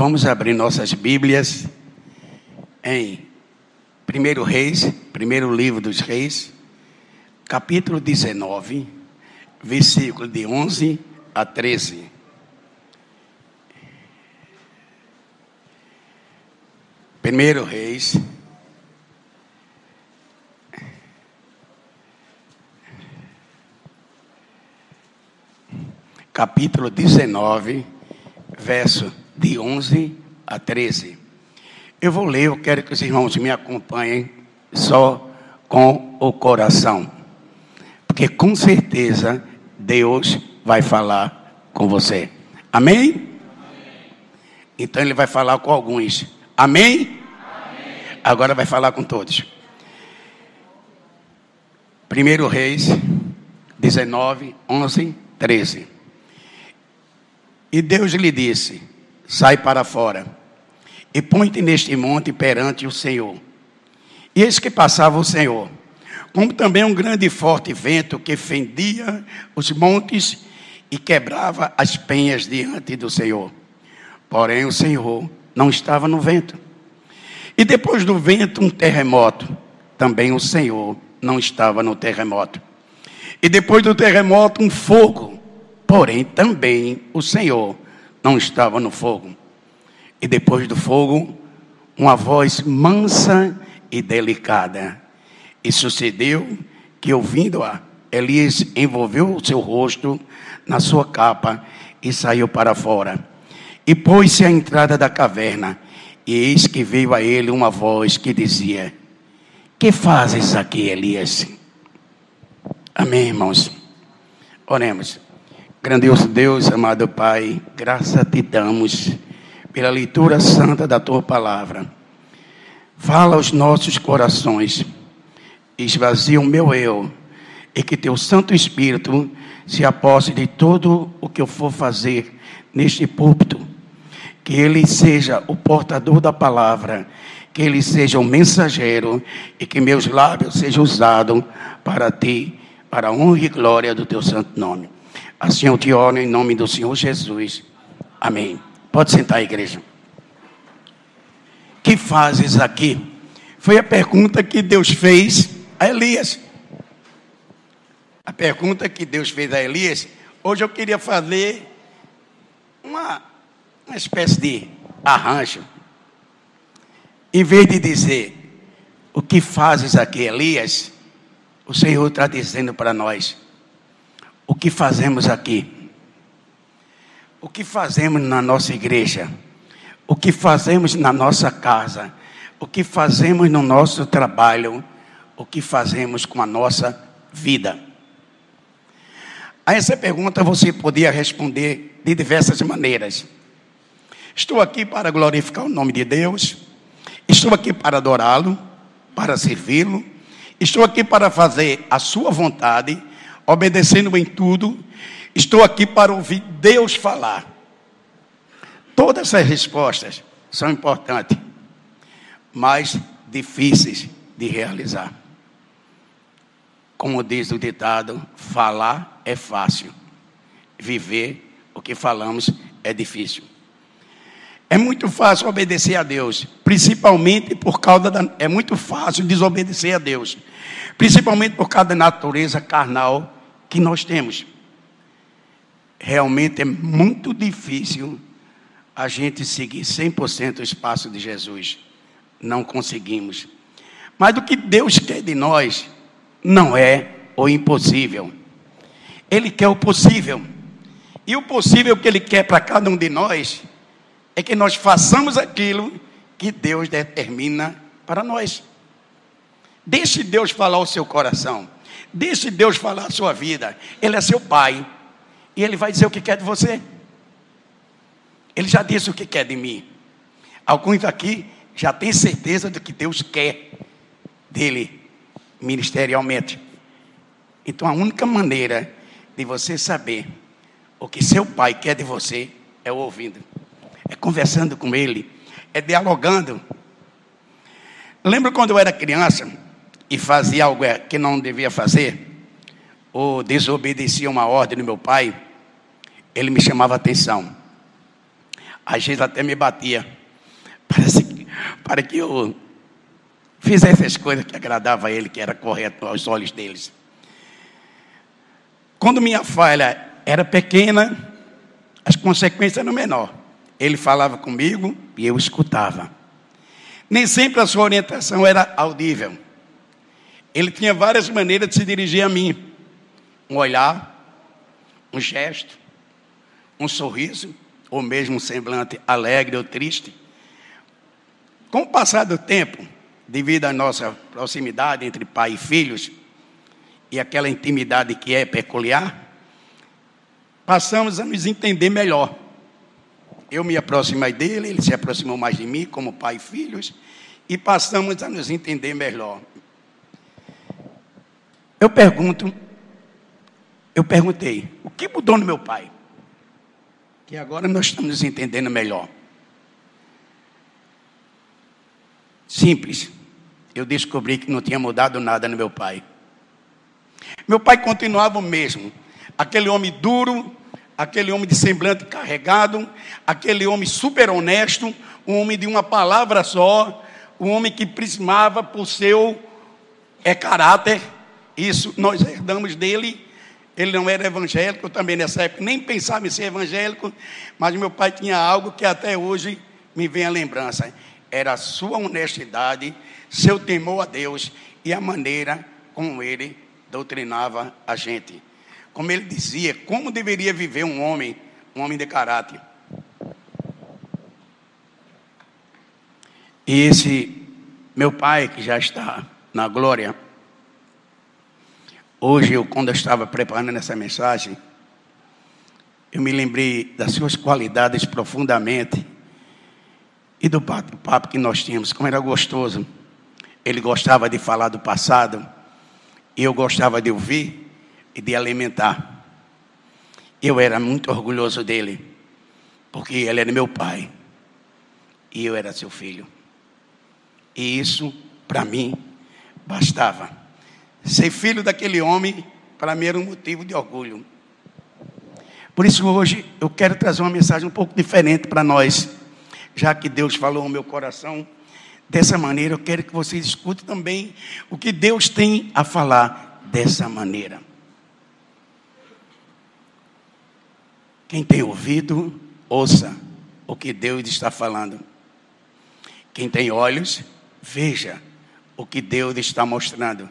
Vamos abrir nossas Bíblias em 1 Reis, primeiro livro dos Reis, capítulo 19, versículo de 11 a 13. Primeiro Reis, capítulo 19, verso de 11 a 13. Eu vou ler, eu quero que os irmãos me acompanhem só com o coração. Porque com certeza Deus vai falar com você. Amém? Então ele vai falar com alguns. Amém? Amém? Agora vai falar com todos. Primeiro Reis 19, 11, 13. E Deus lhe disse: Sai para fora e põe-te neste monte perante o Senhor. E eis que passava o Senhor, como também um grande e forte vento que fendia os montes e quebrava as penhas diante do Senhor. Porém, o Senhor não estava no vento. E depois do vento, um terremoto. Também o Senhor não estava no terremoto. E depois do terremoto, um fogo. Porém, também o Senhor não estava no fogo. E depois do fogo, uma voz mansa e delicada. E sucedeu que, ouvindo-a, Elias envolveu o seu rosto na sua capa e saiu para fora. E pôs-se à entrada da caverna. E eis que veio a ele uma voz que dizia: Que fazes aqui, Elias? Amém, irmãos. Oremos. Grandioso Deus, amado Pai, graça te damos pela leitura santa da tua palavra. Fala aos nossos corações, esvazia o meu eu, e que teu Santo Espírito se aposse de tudo o que eu for fazer neste púlpito. Que ele seja o portador da palavra, que ele seja o mensageiro e que meus lábios sejam usados para ti, para a honra e glória do teu santo nome. Assim eu te oro em nome do Senhor Jesus. Amém. Pode sentar, igreja. Que fazes aqui? Foi a pergunta que Deus fez a Elias. A pergunta que Deus fez a Elias. Hoje eu queria fazer uma, uma espécie de arranjo. Em vez de dizer o que fazes aqui, Elias, o Senhor está dizendo para nós o que fazemos aqui? O que fazemos na nossa igreja? O que fazemos na nossa casa? O que fazemos no nosso trabalho? O que fazemos com a nossa vida? A essa pergunta você podia responder de diversas maneiras. Estou aqui para glorificar o nome de Deus. Estou aqui para adorá-lo, para servi-lo. Estou aqui para fazer a sua vontade obedecendo em tudo. Estou aqui para ouvir Deus falar. Todas essas respostas são importantes, mas difíceis de realizar. Como diz o ditado, falar é fácil, viver o que falamos é difícil. É muito fácil obedecer a Deus, principalmente por causa da. É muito fácil desobedecer a Deus, principalmente por causa da natureza carnal que nós temos. Realmente é muito difícil a gente seguir 100% o espaço de Jesus. Não conseguimos. Mas o que Deus quer de nós não é o impossível. Ele quer o possível. E o possível que Ele quer para cada um de nós é que nós façamos aquilo que Deus determina para nós. Deixe Deus falar o seu coração. Deixe Deus falar a sua vida. Ele é seu pai. E ele vai dizer o que quer de você. Ele já disse o que quer de mim. Alguns aqui já têm certeza do que Deus quer dele ministerialmente. Então a única maneira de você saber o que seu pai quer de você é ouvindo, é conversando com ele, é dialogando. Lembra quando eu era criança? E fazia algo que não devia fazer, ou desobedecia uma ordem do meu pai, ele me chamava atenção. Às vezes até me batia. Parece, para que eu fizesse as coisas que agradava a ele, que era correto aos olhos deles. Quando minha falha era pequena, as consequências eram menor. Ele falava comigo e eu escutava. Nem sempre a sua orientação era audível. Ele tinha várias maneiras de se dirigir a mim: um olhar, um gesto, um sorriso, ou mesmo um semblante alegre ou triste. Com o passar do tempo, devido à nossa proximidade entre pai e filhos, e aquela intimidade que é peculiar, passamos a nos entender melhor. Eu me aproximei dele, ele se aproximou mais de mim, como pai e filhos, e passamos a nos entender melhor. Eu pergunto, eu perguntei, o que mudou no meu pai? Que agora nós estamos entendendo melhor. Simples. Eu descobri que não tinha mudado nada no meu pai. Meu pai continuava o mesmo. Aquele homem duro, aquele homem de semblante carregado, aquele homem super honesto, um homem de uma palavra só, um homem que prismava por seu é, caráter. Isso nós herdamos dele. Ele não era evangélico, também nessa época nem pensava em ser evangélico, mas meu pai tinha algo que até hoje me vem à lembrança. Era a sua honestidade, seu temor a Deus e a maneira como ele doutrinava a gente como ele dizia, como deveria viver um homem, um homem de caráter. E esse meu pai, que já está na glória, hoje, eu, quando eu estava preparando essa mensagem, eu me lembrei das suas qualidades profundamente e do papo que nós tínhamos, como era gostoso. Ele gostava de falar do passado e eu gostava de ouvir e de alimentar. Eu era muito orgulhoso dele, porque ele era meu pai e eu era seu filho. E isso, para mim, bastava. Ser filho daquele homem, para mim, era um motivo de orgulho. Por isso, hoje, eu quero trazer uma mensagem um pouco diferente para nós, já que Deus falou no meu coração. Dessa maneira, eu quero que vocês escutem também o que Deus tem a falar dessa maneira. Quem tem ouvido, ouça o que Deus está falando. Quem tem olhos, veja o que Deus está mostrando.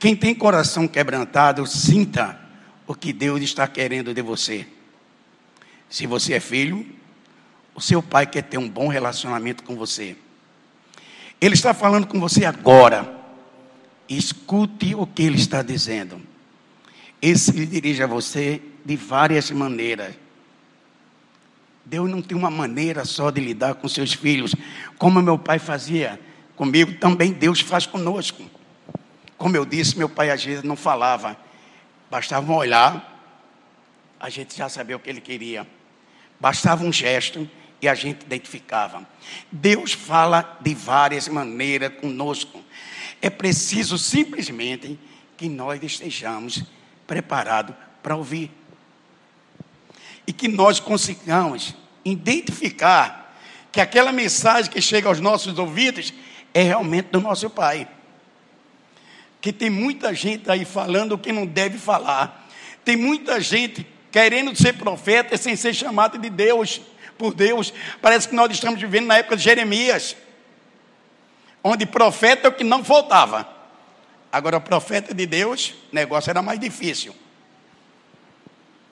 Quem tem coração quebrantado, sinta o que Deus está querendo de você. Se você é filho, o seu pai quer ter um bom relacionamento com você. Ele está falando com você agora. Escute o que ele está dizendo. Esse se dirige a você de várias maneiras. Deus não tem uma maneira só de lidar com seus filhos, como meu pai fazia comigo, também Deus faz conosco. Como eu disse, meu pai às vezes não falava, bastava um olhar, a gente já sabia o que ele queria, bastava um gesto e a gente identificava. Deus fala de várias maneiras conosco, é preciso simplesmente que nós estejamos preparados para ouvir e que nós consigamos identificar que aquela mensagem que chega aos nossos ouvidos é realmente do nosso Pai. Que tem muita gente aí falando o que não deve falar. Tem muita gente querendo ser profeta sem ser chamado de Deus, por Deus. Parece que nós estamos vivendo na época de Jeremias, onde profeta é o que não faltava. Agora, profeta de Deus, o negócio era mais difícil.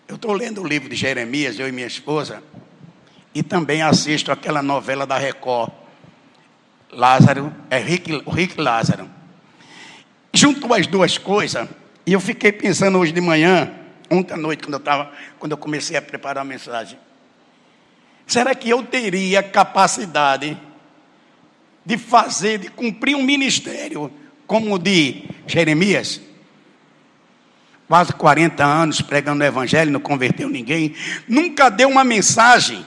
Eu estou lendo o livro de Jeremias, eu e minha esposa, e também assisto aquela novela da Record. Lázaro, é Rick, Rick Lázaro. Junto as duas coisas, e eu fiquei pensando hoje de manhã, ontem à noite, quando eu, tava, quando eu comecei a preparar a mensagem. Será que eu teria capacidade de fazer, de cumprir um ministério como o de Jeremias? quase 40 anos pregando o evangelho, não converteu ninguém, nunca deu uma mensagem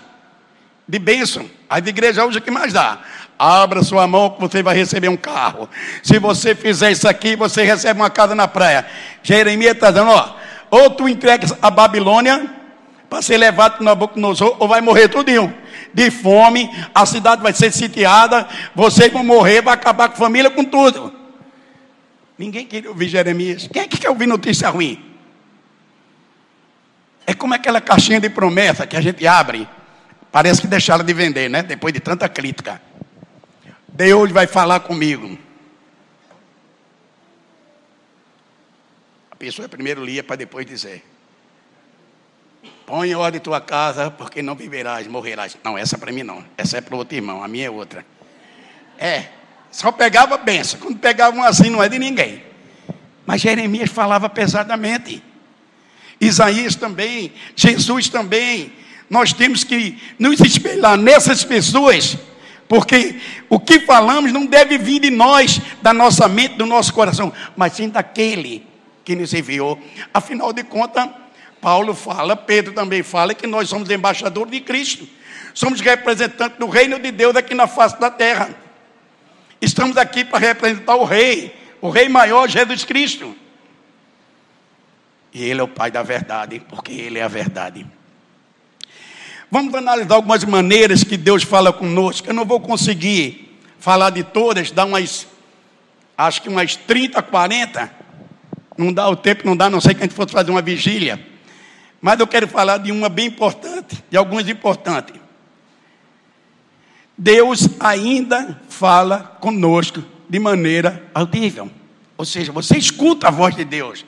de bênção. A igreja hoje que mais dá. Abra sua mão que você vai receber um carro. Se você fizer isso aqui, você recebe uma casa na praia. Jeremias está dizendo, ó, ou tu entregas a Babilônia para ser levado para Nabucodonosor, ou vai morrer tudinho. de fome, a cidade vai ser sitiada, vocês vão morrer, vai acabar com a família, com tudo. Ninguém queria ouvir Jeremias. Quem é que quer ouvir notícia ruim? É como aquela caixinha de promessa que a gente abre. Parece que deixaram de vender, né? Depois de tanta crítica. Deus vai falar comigo. A pessoa primeiro lia para depois dizer. Põe em ordem tua casa, porque não viverás, morrerás. Não, essa é para mim não. Essa é para o outro irmão, a minha é outra. É, só pegava benção. Quando pegavam assim, não é de ninguém. Mas Jeremias falava pesadamente. Isaías também, Jesus também. Nós temos que nos espelhar nessas pessoas, porque o que falamos não deve vir de nós, da nossa mente, do nosso coração, mas sim daquele que nos enviou. Afinal de contas, Paulo fala, Pedro também fala que nós somos embaixadores de Cristo, somos representantes do reino de Deus aqui na face da terra. Estamos aqui para representar o Rei, o Rei maior, Jesus Cristo. E Ele é o Pai da verdade, porque Ele é a verdade. Vamos analisar algumas maneiras que Deus fala conosco. Eu não vou conseguir falar de todas, dá umas, acho que umas 30, 40. Não dá o tempo, não dá, não sei que a gente fosse fazer uma vigília. Mas eu quero falar de uma bem importante, de algumas importantes. Deus ainda fala conosco de maneira audível. Ou seja, você escuta a voz de Deus.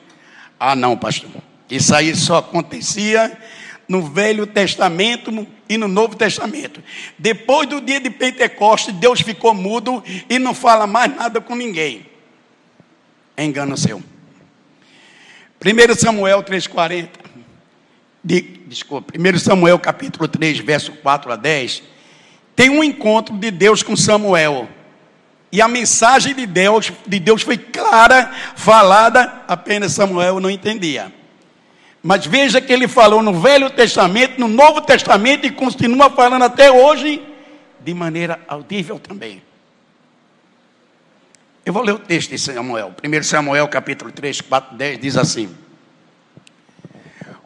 Ah, não, pastor. Isso aí só acontecia no Velho Testamento e no Novo Testamento. Depois do dia de Pentecostes, Deus ficou mudo e não fala mais nada com ninguém. É engano seu. 1 Samuel 3,40. De, desculpa, 1 Samuel capítulo 3, verso 4 a 10. Tem um encontro de Deus com Samuel. E a mensagem de Deus, de Deus foi clara, falada, apenas Samuel não entendia. Mas veja que ele falou no Velho Testamento, no Novo Testamento e continua falando até hoje de maneira audível também. Eu vou ler o texto de Samuel. 1 Samuel capítulo 3, 4, 10 diz assim: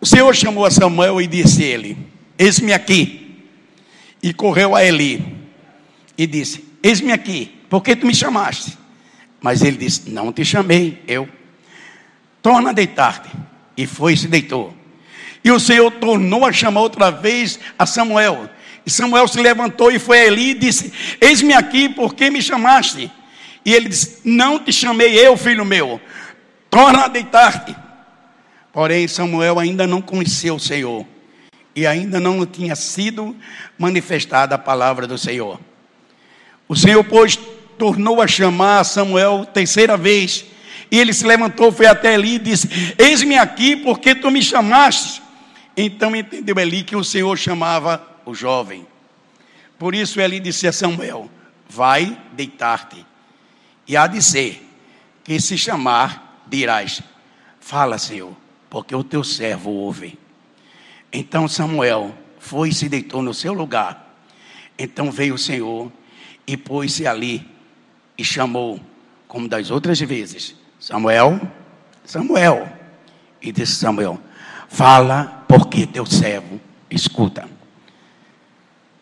O Senhor chamou a Samuel e disse a ele: Eis-me aqui. E correu a Eli e disse: Eis-me aqui. Por que tu me chamaste? Mas ele disse: Não te chamei, eu. Torna a deitar-te. E foi e se deitou. E o Senhor tornou a chamar outra vez a Samuel. E Samuel se levantou e foi ali e disse: Eis-me aqui, por que me chamaste? E ele disse: Não te chamei eu, filho meu. Torna a deitar-te. Porém, Samuel ainda não conheceu o Senhor. E ainda não tinha sido manifestada a palavra do Senhor. O Senhor, pois, tornou a chamar Samuel terceira vez. E ele se levantou, foi até ali e disse: Eis-me aqui, porque tu me chamaste. Então entendeu Eli que o Senhor chamava o jovem. Por isso Eli disse a Samuel: Vai deitar-te. E há de ser que se chamar, dirás: Fala, Senhor, porque o teu servo ouve. Então Samuel foi e se deitou no seu lugar. Então veio o Senhor e pôs-se ali e chamou, como das outras vezes, Samuel, Samuel. E disse Samuel: Fala, porque teu servo escuta.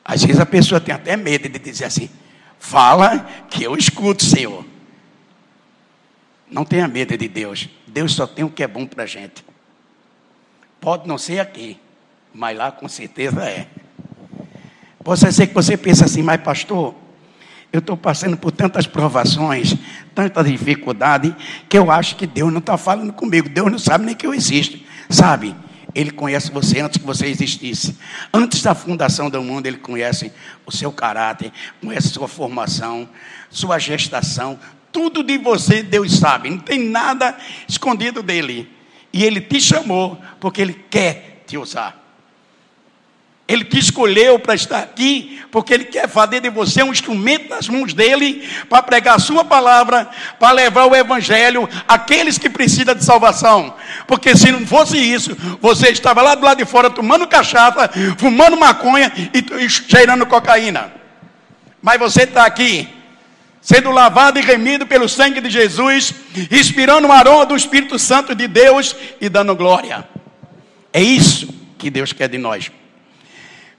Às vezes a pessoa tem até medo de dizer assim: Fala, que eu escuto, Senhor. Não tenha medo de Deus. Deus só tem o que é bom para a gente. Pode não ser aqui, mas lá com certeza é. Pode ser que você pense assim, mas pastor, eu estou passando por tantas provações, tanta dificuldade, que eu acho que Deus não está falando comigo. Deus não sabe nem que eu existo. Sabe? Ele conhece você antes que você existisse. Antes da fundação do mundo, Ele conhece o seu caráter, conhece sua formação, sua gestação. Tudo de você Deus sabe. Não tem nada escondido dele. E Ele te chamou porque Ele quer te usar. Ele te escolheu para estar aqui, porque Ele quer fazer de você um instrumento nas mãos dEle, para pregar a Sua palavra, para levar o Evangelho àqueles que precisam de salvação. Porque se não fosse isso, você estava lá do lado de fora tomando cachaça, fumando maconha e cheirando cocaína. Mas você está aqui, sendo lavado e remido pelo sangue de Jesus, inspirando o aroma do Espírito Santo de Deus e dando glória. É isso que Deus quer de nós.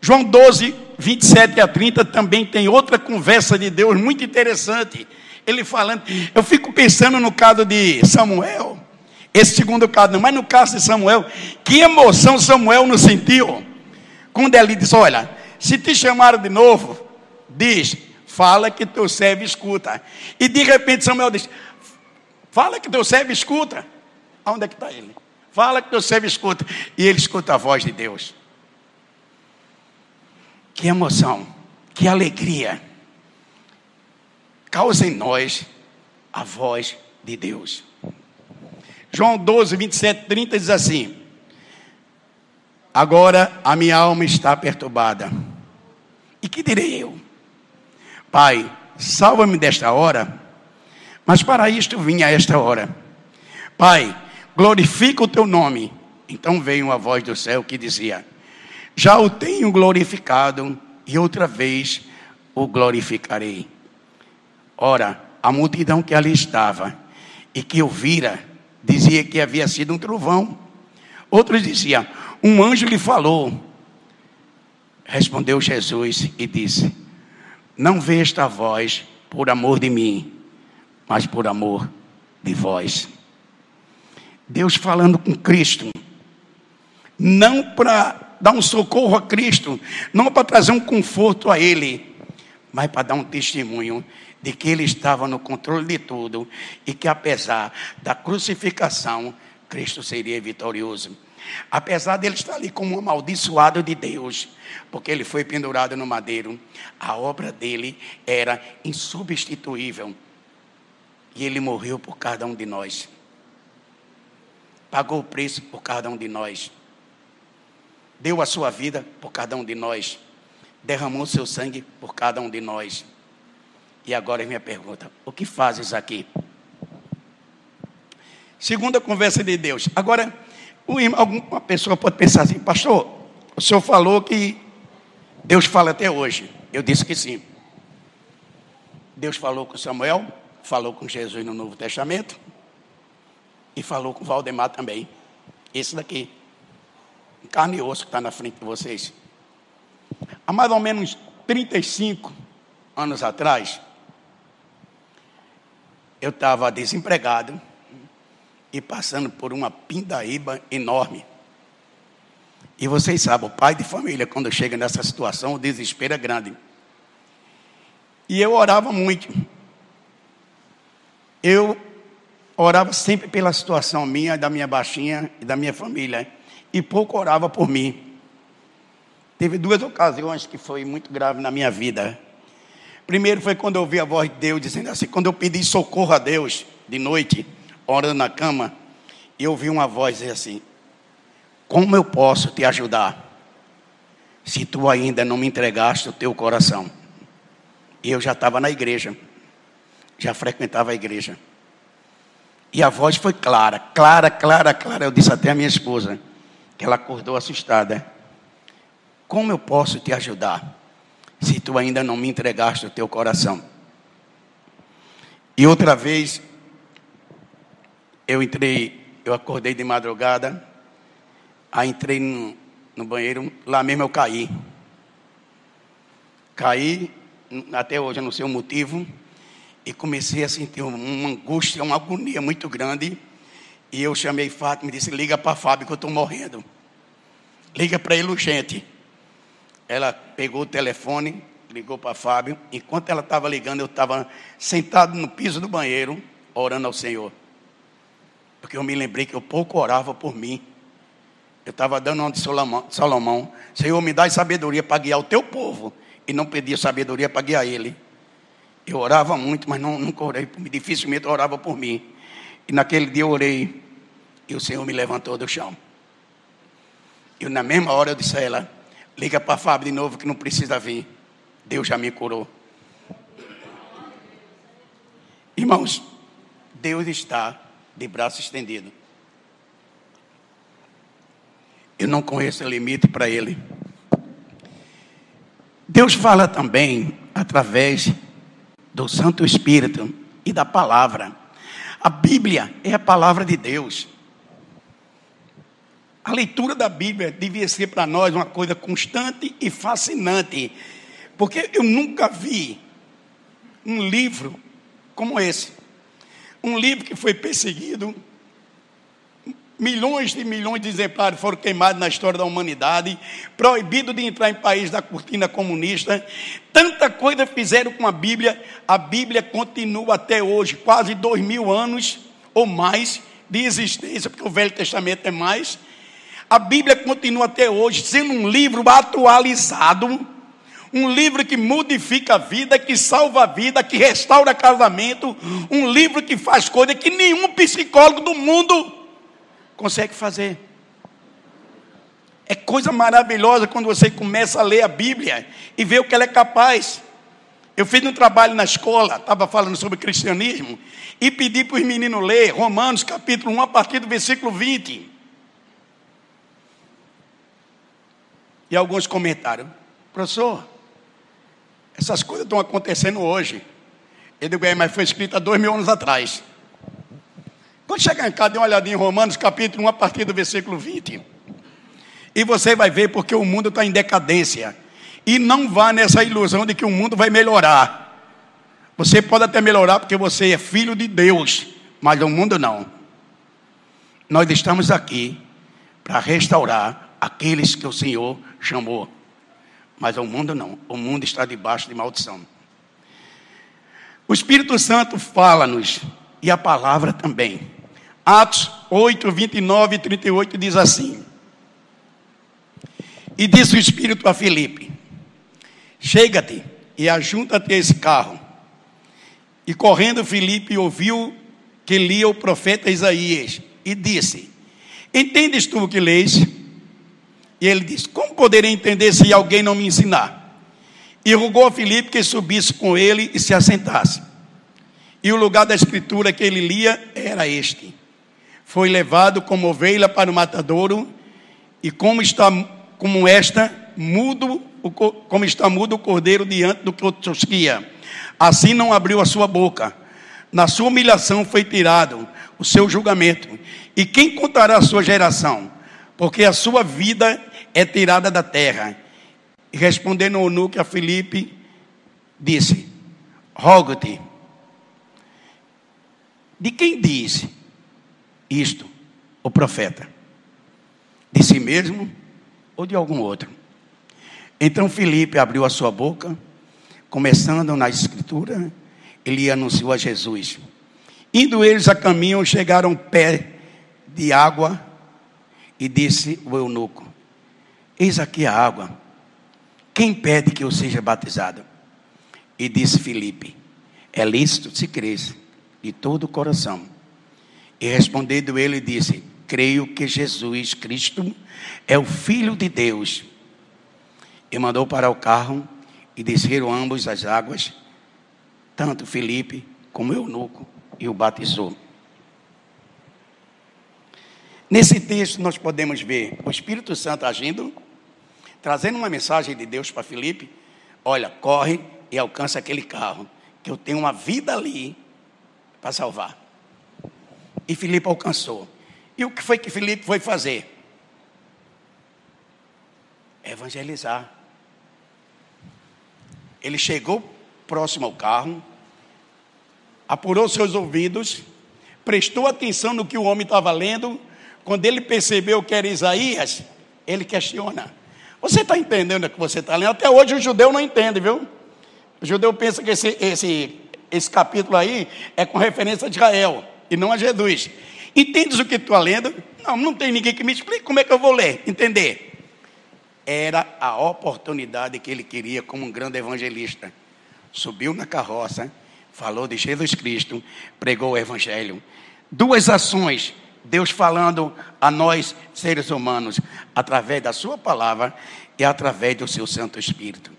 João 12, 27 a 30 também tem outra conversa de Deus muito interessante. Ele falando, eu fico pensando no caso de Samuel, esse segundo caso não, mas no caso de Samuel, que emoção Samuel não sentiu? Quando ele disse: Olha, se te chamaram de novo, diz, fala que teu servo escuta. E de repente Samuel diz: Fala que teu servo escuta. Onde é que está ele? Fala que teu servo escuta. E ele escuta a voz de Deus. Que emoção, que alegria. Causa em nós a voz de Deus. João 12, 27, 30 diz assim: Agora a minha alma está perturbada. E que direi eu? Pai, salva-me desta hora, mas para isto vim a esta hora. Pai, glorifica o teu nome. Então veio uma voz do céu que dizia: Já o tenho glorificado, e outra vez o glorificarei. Ora, a multidão que ali estava e que o vira, dizia que havia sido um trovão. Outros diziam: Um anjo lhe falou. Respondeu Jesus e disse: Não vê esta voz por amor de mim, mas por amor de vós. Deus falando com Cristo, não para dar um socorro a Cristo, não para trazer um conforto a Ele, mas para dar um testemunho de que Ele estava no controle de tudo e que apesar da crucificação, Cristo seria vitorioso. Apesar dele estar ali como um amaldiçoado de Deus, porque ele foi pendurado no madeiro, a obra dele era insubstituível. E ele morreu por cada um de nós. Pagou o preço por cada um de nós. Deu a sua vida por cada um de nós. Derramou seu sangue por cada um de nós. E agora é minha pergunta: o que fazes aqui? Segunda conversa de Deus. Agora, uma pessoa pode pensar assim, pastor, o senhor falou que Deus fala até hoje. Eu disse que sim. Deus falou com Samuel, falou com Jesus no Novo Testamento e falou com Valdemar também. Esse daqui, carne e osso que está na frente de vocês. Há mais ou menos 35 anos atrás, eu estava desempregado e passando por uma pindaíba enorme. E vocês sabem, o pai de família, quando chega nessa situação, o desespero é grande. E eu orava muito. Eu orava sempre pela situação minha, da minha baixinha e da minha família. E pouco orava por mim. Teve duas ocasiões que foi muito grave na minha vida. Primeiro foi quando eu ouvi a voz de Deus dizendo assim, quando eu pedi socorro a Deus de noite, orando na cama, eu ouvi uma voz dizer assim: Como eu posso te ajudar se tu ainda não me entregaste o teu coração? E eu já estava na igreja, já frequentava a igreja. E a voz foi clara, clara, clara, clara. Eu disse até a minha esposa, que ela acordou assustada: Como eu posso te ajudar? se tu ainda não me entregaste o teu coração. E outra vez, eu entrei, eu acordei de madrugada, aí entrei no, no banheiro, lá mesmo eu caí. Caí, até hoje eu não sei o motivo, e comecei a sentir uma angústia, uma agonia muito grande. E eu chamei Fátima e disse: Liga para Fábio que eu estou morrendo. Liga para ele urgente. Ela pegou o telefone, ligou para Fábio. Enquanto ela estava ligando, eu estava sentado no piso do banheiro, orando ao Senhor. Porque eu me lembrei que eu pouco orava por mim. Eu estava dando uma de Salomão: Senhor, me dá sabedoria para guiar o teu povo. E não pedia sabedoria para guiar ele. Eu orava muito, mas não, nunca orei por. Dificilmente orava por mim. E naquele dia eu orei. E o Senhor me levantou do chão. E na mesma hora eu disse a ela: Liga para Fábio de novo que não precisa vir. Deus já me curou. Irmãos, Deus está de braço estendido. Eu não conheço limite para Ele. Deus fala também através do Santo Espírito e da palavra. A Bíblia é a palavra de Deus. A leitura da Bíblia devia ser para nós uma coisa constante e fascinante, porque eu nunca vi um livro como esse. Um livro que foi perseguido, milhões e milhões de exemplares foram queimados na história da humanidade, proibido de entrar em país da cortina comunista. Tanta coisa fizeram com a Bíblia, a Bíblia continua até hoje, quase dois mil anos ou mais de existência, porque o Velho Testamento é mais. A Bíblia continua até hoje sendo um livro atualizado, um livro que modifica a vida, que salva a vida, que restaura casamento, um livro que faz coisas que nenhum psicólogo do mundo consegue fazer. É coisa maravilhosa quando você começa a ler a Bíblia e vê o que ela é capaz. Eu fiz um trabalho na escola, estava falando sobre cristianismo, e pedi para os meninos ler Romanos capítulo 1, a partir do versículo 20. E alguns comentaram, professor, essas coisas estão acontecendo hoje. Eu digo, é, mas foi escrito há dois mil anos atrás. Quando chegar em casa, dê uma olhadinha em Romanos capítulo 1, a partir do versículo 20. E você vai ver porque o mundo está em decadência. E não vá nessa ilusão de que o mundo vai melhorar. Você pode até melhorar porque você é filho de Deus, mas o mundo não. Nós estamos aqui para restaurar aqueles que o Senhor chamou. Mas o mundo não. O mundo está debaixo de maldição. O Espírito Santo fala-nos, e a palavra também. Atos 8, 29 e 38 diz assim: E disse o Espírito a Filipe: Chega-te e ajunta-te a esse carro. E correndo Filipe ouviu que lia o profeta Isaías e disse: Entendes tu o que lês? E ele disse: Como poderei entender se alguém não me ensinar? E rogou a Filipe que subisse com ele e se assentasse. E o lugar da escritura que ele lia era este: foi levado como ovelha para o matadouro, e como está como esta mudo, como está mudo o cordeiro diante do que tosquia. Assim não abriu a sua boca. Na sua humilhação foi tirado o seu julgamento. E quem contará a sua geração? Porque a sua vida é tirada da terra. E respondendo o eunuco a Filipe, disse: Rogo-te. De quem diz isto o profeta? De si mesmo ou de algum outro? Então Filipe abriu a sua boca, começando na escritura, ele anunciou a Jesus. Indo eles a caminho, chegaram pé de água e disse o eunuco: Eis aqui a água. Quem pede que eu seja batizado? E disse Filipe: É lícito se cresce de todo o coração e respondendo ele, disse: Creio que Jesus Cristo é o Filho de Deus. E mandou para o carro e desceram ambos as águas, tanto Felipe como Eunuco, e o batizou. Nesse texto nós podemos ver o Espírito Santo agindo, trazendo uma mensagem de Deus para Felipe: olha, corre e alcança aquele carro, que eu tenho uma vida ali para salvar. E Filipe alcançou. E o que foi que Filipe foi fazer? Evangelizar. Ele chegou próximo ao carro, apurou seus ouvidos, prestou atenção no que o homem estava lendo. Quando ele percebeu que era Isaías, ele questiona: Você está entendendo o que você está lendo? Até hoje o judeu não entende, viu? O judeu pensa que esse, esse, esse capítulo aí é com referência a Israel e não a Jesus. Entendes o que estou lendo? Não, não tem ninguém que me explique como é que eu vou ler, entender. Era a oportunidade que ele queria como um grande evangelista. Subiu na carroça, falou de Jesus Cristo, pregou o evangelho. Duas ações, Deus falando a nós, seres humanos, através da sua palavra e através do seu Santo Espírito.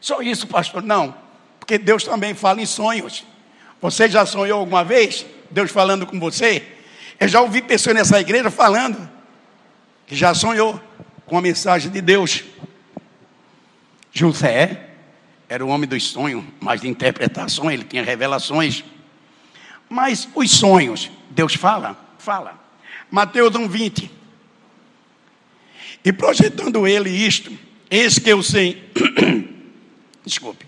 Só isso, pastor? Não, porque Deus também fala em sonhos. Você já sonhou alguma vez? Deus falando com você. Eu já ouvi pessoas nessa igreja falando que já sonhou com a mensagem de Deus. José era o homem dos sonhos, mas de interpretação, ele tinha revelações. Mas os sonhos, Deus fala? Fala. Mateus 1,20. E projetando ele isto, eis que eu sei. Desculpe.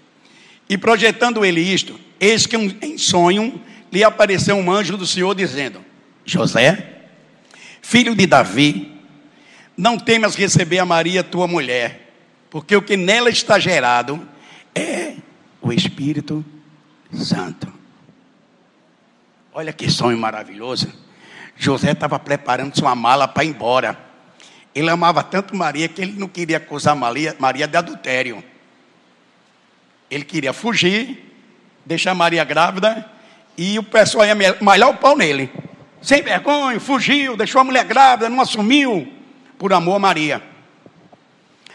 E projetando ele isto, eis que um, em sonho lhe apareceu um anjo do Senhor dizendo: José, filho de Davi, não temas receber a Maria, tua mulher, porque o que nela está gerado é o Espírito Santo. Olha que sonho maravilhoso. José estava preparando sua mala para ir embora. Ele amava tanto Maria que ele não queria acusar Maria, Maria de adultério. Ele queria fugir, deixar Maria grávida e o pessoal ia malhar o pau nele. Sem vergonha, fugiu, deixou a mulher grávida, não assumiu, por amor a Maria.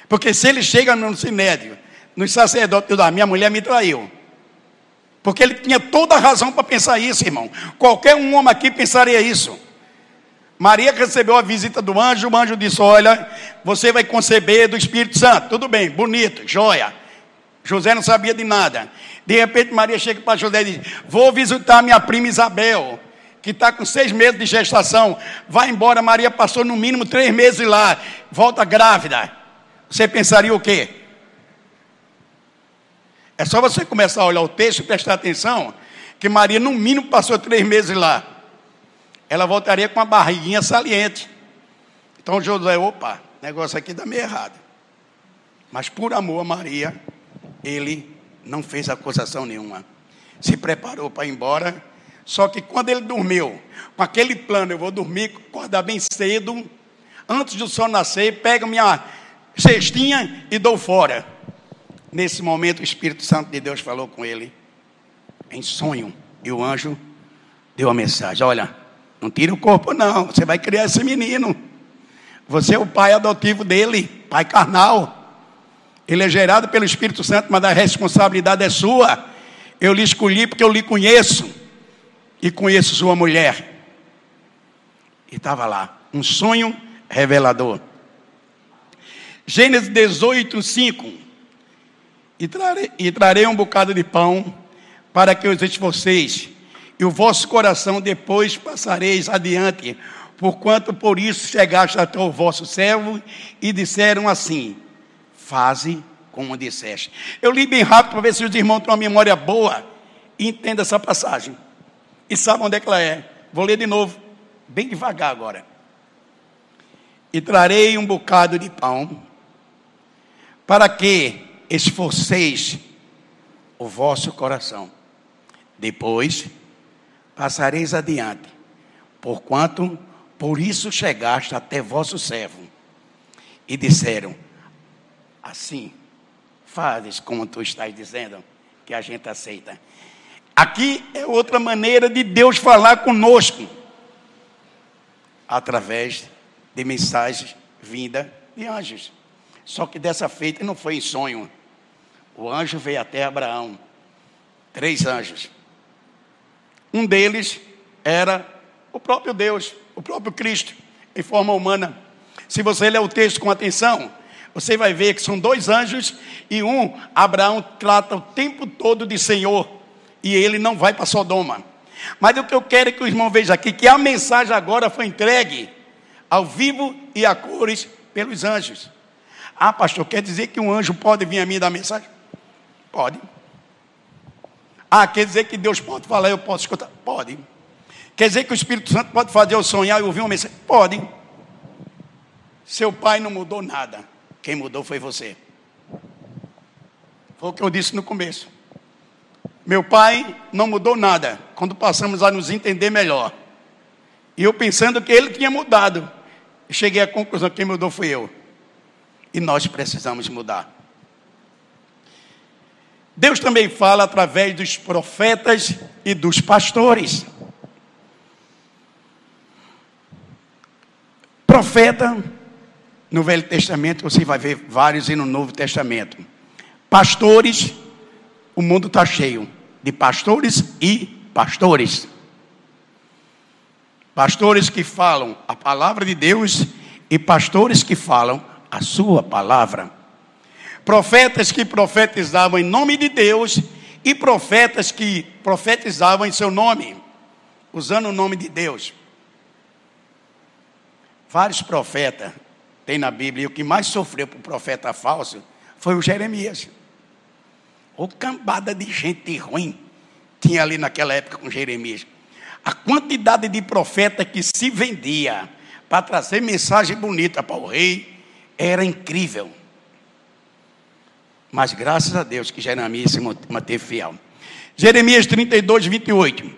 Porque se ele chega no sinédrio, no sacerdote da minha mulher me traiu. Porque ele tinha toda a razão para pensar isso, irmão. Qualquer um homem aqui pensaria isso. Maria recebeu a visita do anjo, o anjo disse: Olha, você vai conceber do Espírito Santo. Tudo bem, bonito, joia. José não sabia de nada. De repente, Maria chega para José e diz: Vou visitar minha prima Isabel, que está com seis meses de gestação. Vai embora. Maria passou no mínimo três meses lá, volta grávida. Você pensaria o quê? É só você começar a olhar o texto e prestar atenção que Maria, no mínimo, passou três meses lá. Ela voltaria com uma barriguinha saliente. Então José, opa, negócio aqui está meio errado. Mas por amor a Maria, ele não fez acusação nenhuma. Se preparou para ir embora. Só que quando ele dormiu, com aquele plano, eu vou dormir, acordar bem cedo, antes do sol nascer, pego minha cestinha e dou fora. Nesse momento, o Espírito Santo de Deus falou com ele, em sonho, e o anjo deu a mensagem: Olha, não tira o corpo, não, você vai criar esse menino. Você é o pai adotivo dele, pai carnal. Ele é gerado pelo Espírito Santo, mas a responsabilidade é sua. Eu lhe escolhi porque eu lhe conheço e conheço sua mulher. E estava lá, um sonho revelador. Gênesis 18, 5. E trarei, e trarei um bocado de pão para que os esforceis, e o vosso coração depois passareis adiante, porquanto por isso chegaste até o vosso servo, e disseram assim: Faze como disseste. Eu li bem rápido para ver se os irmãos têm uma memória boa e entendam essa passagem. E sabem onde é que ela é. Vou ler de novo, bem devagar agora. E trarei um bocado de pão, para que esforceis o vosso coração. Depois passareis adiante, porquanto por isso chegaste até vosso servo. E disseram: Assim, fazes como tu estás dizendo, que a gente aceita. Aqui é outra maneira de Deus falar conosco, através de mensagens vinda de anjos. Só que dessa feita não foi em sonho. O anjo veio até Abraão. Três anjos. Um deles era o próprio Deus, o próprio Cristo, em forma humana. Se você ler o texto com atenção, você vai ver que são dois anjos e um, Abraão trata o tempo todo de Senhor e ele não vai para Sodoma. Mas o que eu quero que o irmão veja aqui que a mensagem agora foi entregue ao vivo e a cores pelos anjos. Ah, pastor, quer dizer que um anjo pode vir a mim dar mensagem? Pode. Ah, quer dizer que Deus pode falar eu posso escutar? Pode. Quer dizer que o Espírito Santo pode fazer eu sonhar e ouvir uma mensagem? Pode. Seu pai não mudou nada. Quem mudou foi você. Foi o que eu disse no começo. Meu pai não mudou nada quando passamos a nos entender melhor. E eu pensando que ele tinha mudado. Cheguei à conclusão que quem mudou foi eu. E nós precisamos mudar. Deus também fala através dos profetas e dos pastores. Profeta no Velho Testamento, você vai ver vários e no Novo Testamento. Pastores, o mundo está cheio de pastores e pastores. Pastores que falam a palavra de Deus e pastores que falam a sua palavra. Profetas que profetizavam em nome de Deus e profetas que profetizavam em seu nome, usando o nome de Deus. Vários profetas tem na Bíblia, e o que mais sofreu por profeta falso foi o Jeremias. Ou cambada de gente ruim tinha ali naquela época com Jeremias. A quantidade de profeta que se vendia para trazer mensagem bonita para o rei era incrível. Mas graças a Deus que Jeremias se manteve fiel. Jeremias 32, 28.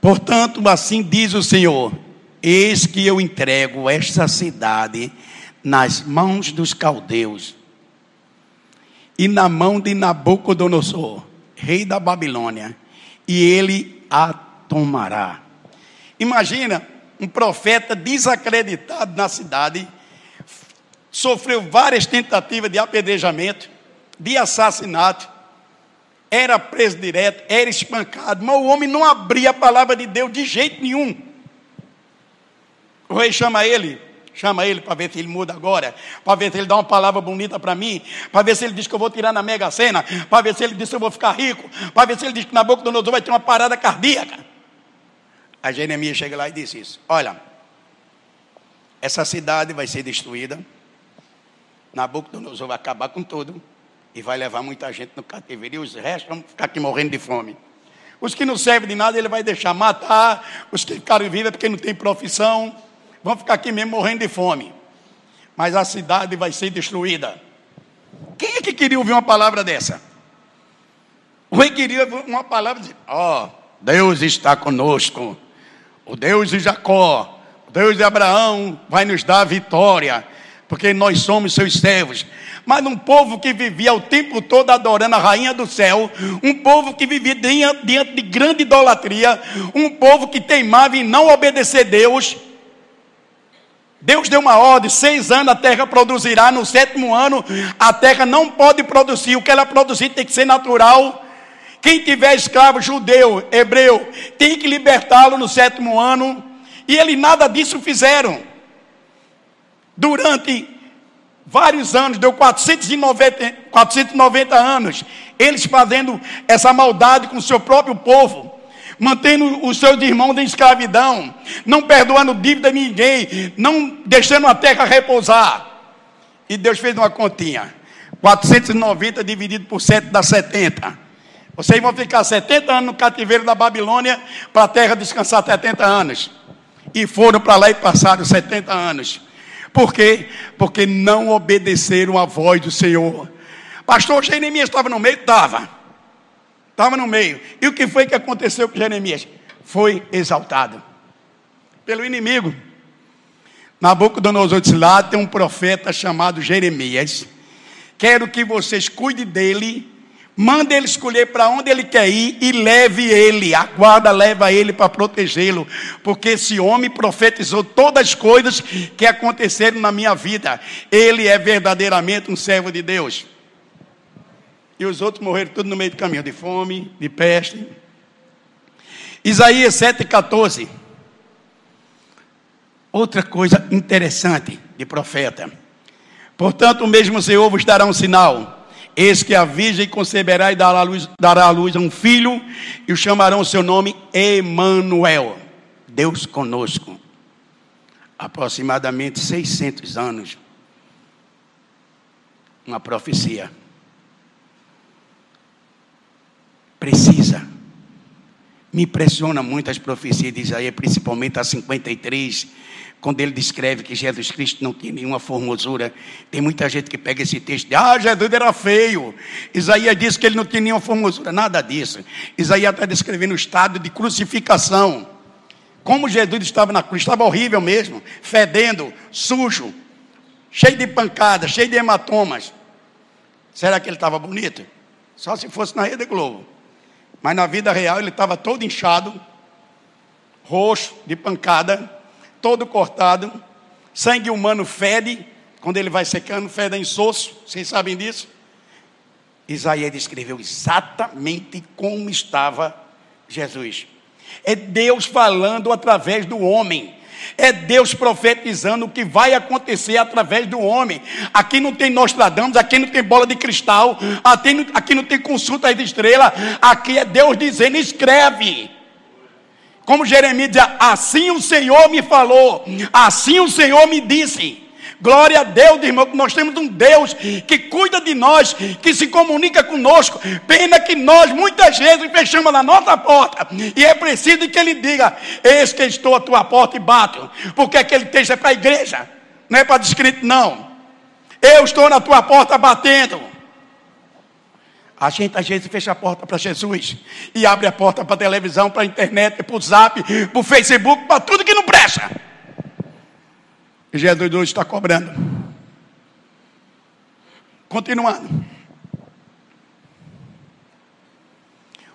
Portanto, assim diz o Senhor: Eis que eu entrego esta cidade nas mãos dos caldeus e na mão de Nabucodonosor, rei da Babilônia, e ele a tomará. Imagina um profeta desacreditado na cidade, sofreu várias tentativas de apedrejamento, de assassinato, era preso direto, era espancado, mas o homem não abria a palavra de Deus de jeito nenhum. O rei chama ele, chama ele para ver se ele muda agora, para ver se ele dá uma palavra bonita para mim, para ver se ele diz que eu vou tirar na mega sena, para ver se ele diz que eu vou ficar rico, para ver se ele diz que Nabucodonosor vai ter uma parada cardíaca. A Jeremias chega lá e disse isso: Olha, essa cidade vai ser destruída, Nabucodonosor vai acabar com tudo e vai levar muita gente no cativeiro, e os restos vão ficar aqui morrendo de fome. Os que não servem de nada, ele vai deixar matar, os que ficaram vivos é porque não tem profissão, vão ficar aqui mesmo morrendo de fome. Mas a cidade vai ser destruída. Quem é que queria ouvir uma palavra dessa? O rei queria uma palavra de: Ó, oh, Deus está conosco. O Deus de Jacó, o Deus de Abraão vai nos dar vitória, porque nós somos seus servos. Mas um povo que vivia o tempo todo adorando a rainha do céu, um povo que vivia diante de grande idolatria, um povo que teimava em não obedecer a Deus, Deus deu uma ordem: seis anos a terra produzirá, no sétimo ano a terra não pode produzir, o que ela produzir tem que ser natural. Quem tiver escravo judeu, hebreu, tem que libertá-lo no sétimo ano, e eles nada disso fizeram. Durante vários anos, deu 490, 490 anos, eles fazendo essa maldade com o seu próprio povo mantendo os seus irmãos em escravidão, não perdoando dívida de ninguém, não deixando a terra repousar. E Deus fez uma continha: 490 dividido por 7 dá 70. Vocês vão ficar 70 anos no cativeiro da Babilônia para a terra descansar 70 anos. E foram para lá e passaram 70 anos. Por quê? Porque não obedeceram à voz do Senhor. Pastor Jeremias estava no meio? Estava. Estava no meio. E o que foi que aconteceu com Jeremias? Foi exaltado pelo inimigo. Nabucodonosor disse: Lá tem um profeta chamado Jeremias. Quero que vocês cuidem dele. Mande ele escolher para onde ele quer ir e leve ele, a guarda leva ele para protegê-lo, porque esse homem profetizou todas as coisas que aconteceram na minha vida. Ele é verdadeiramente um servo de Deus. E os outros morreram tudo no meio do caminho, de fome, de peste. Isaías 7,14. Outra coisa interessante de profeta. Portanto, o mesmo Senhor vos dará um sinal. Eis que a virgem conceberá e dará à luz, dará à luz a um filho, e o chamarão o seu nome Emanuel. Deus conosco. Aproximadamente 600 anos. Uma profecia. Precisa. Me impressiona muito as profecias de Isaías, principalmente a 53, quando ele descreve que Jesus Cristo não tinha nenhuma formosura. Tem muita gente que pega esse texto e ah, Jesus era feio. Isaías disse que ele não tinha nenhuma formosura. Nada disso. Isaías está descrevendo o estado de crucificação. Como Jesus estava na cruz, estava horrível mesmo, fedendo, sujo, cheio de pancadas, cheio de hematomas. Será que ele estava bonito? Só se fosse na Rede Globo. Mas na vida real ele estava todo inchado, roxo, de pancada, todo cortado. Sangue humano fede, quando ele vai secando, fede em soço. Vocês sabem disso? Isaías descreveu exatamente como estava Jesus. É Deus falando através do homem. É Deus profetizando o que vai acontecer através do homem. Aqui não tem Nostradamus, aqui não tem bola de cristal, aqui não, aqui não tem consulta de estrela. Aqui é Deus dizendo: escreve. Como Jeremias dizia, assim o Senhor me falou, assim o Senhor me disse. Glória a Deus, irmão, que nós temos um Deus que cuida de nós, que se comunica conosco. Pena que nós muitas vezes fechamos na nossa porta. E é preciso que ele diga: Eis que estou à tua porta e bato. Porque aquele texto é para a igreja, não é para descrito, não. Eu estou na tua porta batendo. A gente às vezes fecha a porta para Jesus e abre a porta para a televisão, para a internet, para o zap, para o Facebook, para tudo que não presta. Jesus hoje está cobrando. Continuando.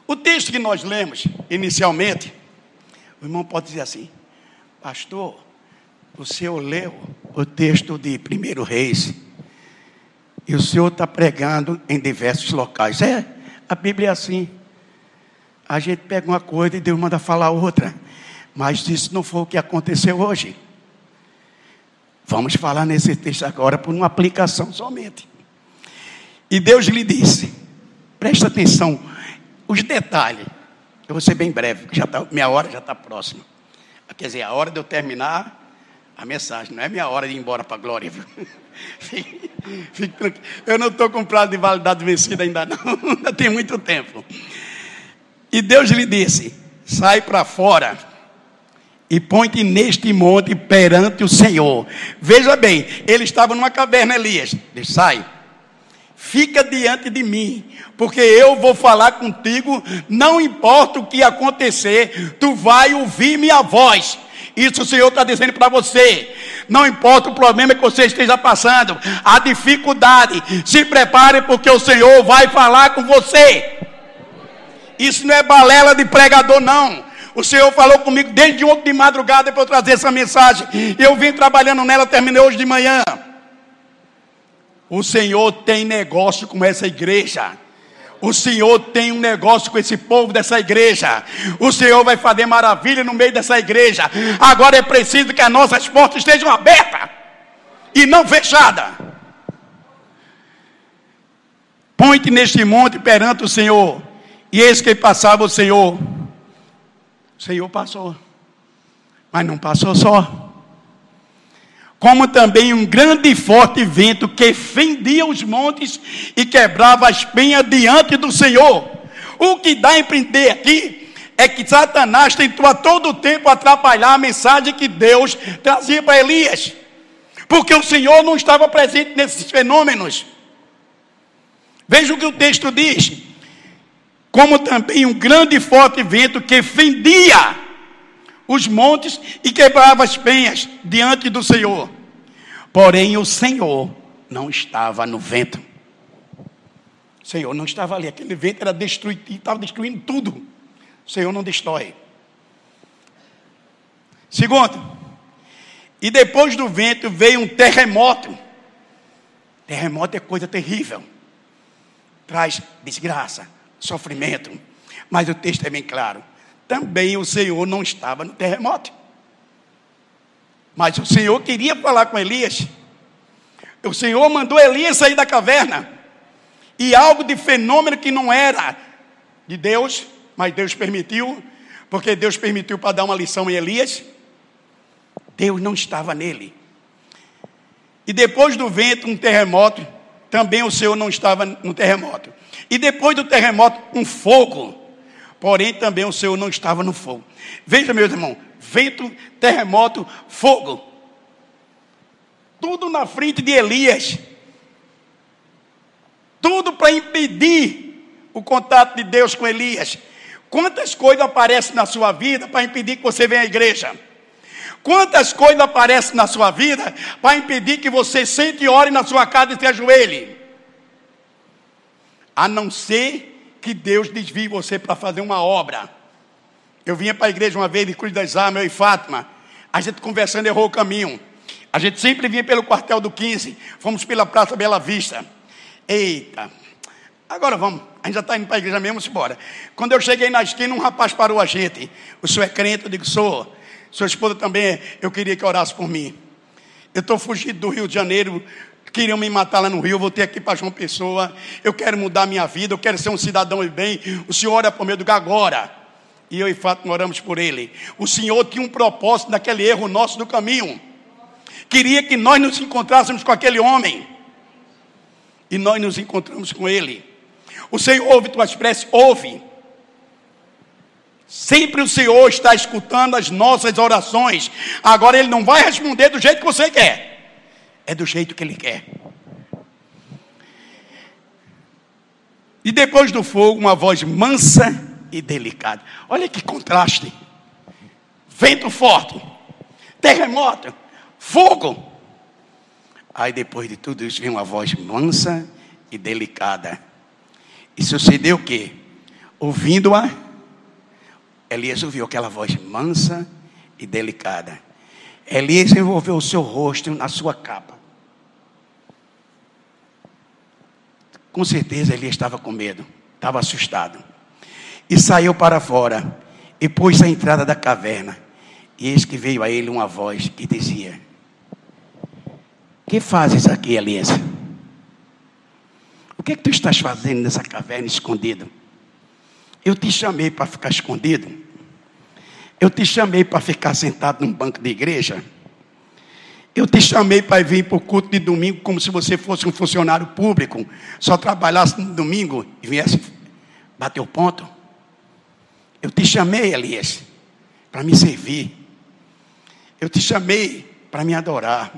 O texto que nós lemos inicialmente, o irmão pode dizer assim, pastor, o senhor leu o texto de 1 Reis, e o senhor está pregando em diversos locais. É, a Bíblia é assim. A gente pega uma coisa e Deus manda falar outra. Mas isso não foi o que aconteceu hoje. Vamos falar nesse texto agora por uma aplicação somente. E Deus lhe disse: presta atenção, os detalhes. Eu vou ser bem breve, já tá, minha hora já está próxima. Quer dizer, a hora de eu terminar a mensagem, não é minha hora de ir embora para a glória? Fique, fique eu não estou com prazo de validade vencida ainda não, ainda tem muito tempo. E Deus lhe disse: sai para fora e põe-te neste monte perante o Senhor. Veja bem, ele estava numa caverna, Elias. Ele sai, fica diante de mim, porque eu vou falar contigo, não importa o que acontecer, tu vai ouvir minha voz. Isso o Senhor está dizendo para você. Não importa o problema que você esteja passando, a dificuldade, se prepare, porque o Senhor vai falar com você. Isso não é balela de pregador, não. O Senhor falou comigo desde ontem de madrugada para eu trazer essa mensagem. Eu vim trabalhando nela, terminei hoje de manhã. O Senhor tem negócio com essa igreja. O Senhor tem um negócio com esse povo dessa igreja. O Senhor vai fazer maravilha no meio dessa igreja. Agora é preciso que as nossas portas estejam abertas e não fechadas. Põe-te neste monte perante o Senhor. E eis que passava o Senhor o Senhor passou. Mas não passou só. Como também um grande e forte vento que fendia os montes e quebrava as penhas diante do Senhor. O que dá a empreender aqui é que Satanás tentou a todo tempo atrapalhar a mensagem que Deus trazia para Elias. Porque o Senhor não estava presente nesses fenômenos. Veja o que o texto diz como também um grande e forte vento que fendia os montes e quebrava as penhas diante do Senhor. Porém, o Senhor não estava no vento. O Senhor não estava ali. Aquele vento era destruitivo, estava destruindo tudo. O Senhor não destrói. Segundo, e depois do vento veio um terremoto. Terremoto é coisa terrível. Traz desgraça, sofrimento. Mas o texto é bem claro. Também o Senhor não estava no terremoto. Mas o Senhor queria falar com Elias. O Senhor mandou Elias sair da caverna. E algo de fenômeno que não era de Deus, mas Deus permitiu, porque Deus permitiu para dar uma lição em Elias. Deus não estava nele. E depois do vento, um terremoto, também o Senhor não estava no terremoto. E depois do terremoto, um fogo. Porém, também o Senhor não estava no fogo. Veja, meus irmãos: vento, terremoto, fogo. Tudo na frente de Elias. Tudo para impedir o contato de Deus com Elias. Quantas coisas aparecem na sua vida para impedir que você venha à igreja? Quantas coisas aparecem na sua vida para impedir que você sente e ore na sua casa e se ajoelhe? a não ser que Deus desvie você para fazer uma obra. Eu vinha para a igreja uma vez de Cruz das Armas, eu e Fátima, a gente conversando errou o caminho. A gente sempre vinha pelo quartel do 15, fomos pela Praça Bela Vista. Eita, agora vamos, a gente já está indo para a igreja mesmo, vamos embora. Quando eu cheguei na esquina, um rapaz parou a gente. O senhor é crente? Eu digo, sou. Sua esposa também é. Eu queria que orasse por mim. Eu estou fugindo do Rio de Janeiro, Queriam me matar lá no Rio, voltei aqui para João Pessoa. Eu quero mudar minha vida, eu quero ser um cidadão de bem. O senhor ora por meio do agora. E eu e oramos por ele. O Senhor tinha um propósito naquele erro nosso no caminho. Queria que nós nos encontrássemos com aquele homem. E nós nos encontramos com ele. O Senhor ouve tuas preces, ouve. Sempre o Senhor está escutando as nossas orações. Agora Ele não vai responder do jeito que você quer, é do jeito que Ele quer. E depois do fogo, uma voz mansa e delicada. Olha que contraste: vento forte, terremoto, fogo. Aí depois de tudo isso, vem uma voz mansa e delicada. E sucedeu o quê? Ouvindo-a Elias ouviu aquela voz mansa e delicada. Elias envolveu o seu rosto na sua capa. Com certeza Elias estava com medo, estava assustado. E saiu para fora e pôs a entrada da caverna. E eis que veio a ele uma voz que dizia: Que fazes aqui, Elias? O que, é que tu estás fazendo nessa caverna escondido? Eu te chamei para ficar escondido. Eu te chamei para ficar sentado num banco de igreja. Eu te chamei para vir para o culto de domingo como se você fosse um funcionário público, só trabalhasse no domingo e viesse bater o ponto. Eu te chamei, Elias, para me servir. Eu te chamei para me adorar.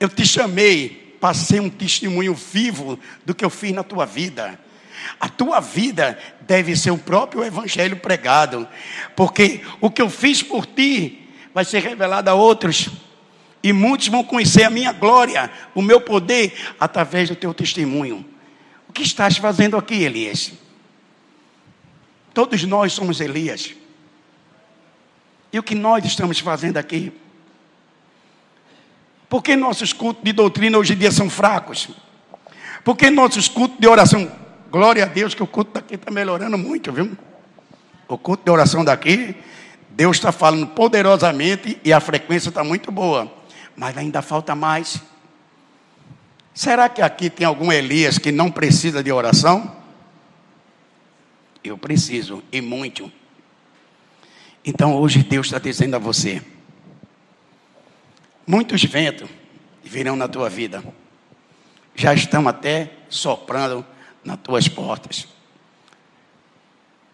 Eu te chamei para ser um testemunho vivo do que eu fiz na tua vida. A tua vida deve ser o próprio evangelho pregado, porque o que eu fiz por ti vai ser revelado a outros. E muitos vão conhecer a minha glória, o meu poder, através do teu testemunho. O que estás fazendo aqui, Elias? Todos nós somos Elias. E o que nós estamos fazendo aqui? Por que nossos cultos de doutrina hoje em dia são fracos? Por que nossos cultos de oração Glória a Deus que o culto daqui está melhorando muito, viu? O culto de oração daqui, Deus está falando poderosamente e a frequência está muito boa. Mas ainda falta mais. Será que aqui tem algum Elias que não precisa de oração? Eu preciso, e muito. Então hoje Deus está dizendo a você: muitos ventos virão na tua vida, já estão até soprando nas tuas portas.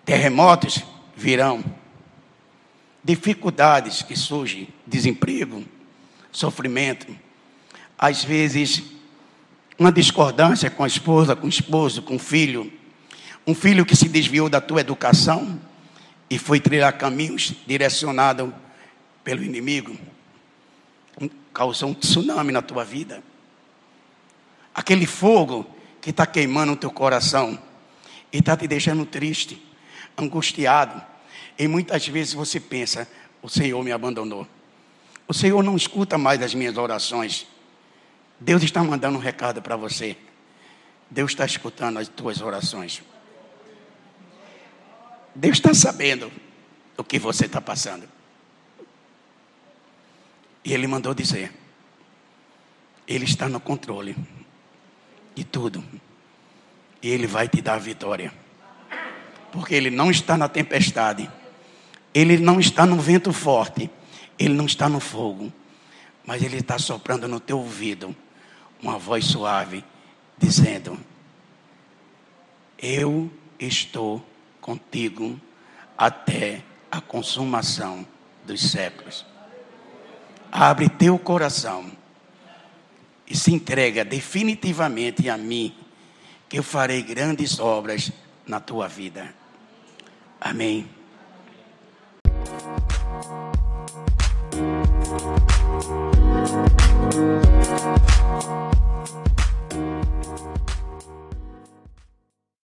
Terremotos virão, dificuldades que surgem, desemprego, sofrimento, às vezes uma discordância com a esposa, com o esposo, com o filho, um filho que se desviou da tua educação e foi trilhar caminhos direcionado pelo inimigo, causou um tsunami na tua vida. Aquele fogo que está queimando o teu coração e está te deixando triste, angustiado. E muitas vezes você pensa: o Senhor me abandonou. O Senhor não escuta mais as minhas orações. Deus está mandando um recado para você. Deus está escutando as tuas orações. Deus está sabendo o que você está passando. E Ele mandou dizer: Ele está no controle de tudo. E Ele vai te dar a vitória. Porque Ele não está na tempestade. Ele não está no vento forte. Ele não está no fogo. Mas Ele está soprando no teu ouvido uma voz suave, dizendo: Eu estou contigo até a consumação dos séculos. Abre teu coração e se entrega definitivamente a mim, que eu farei grandes obras na tua vida. Amém. Amém.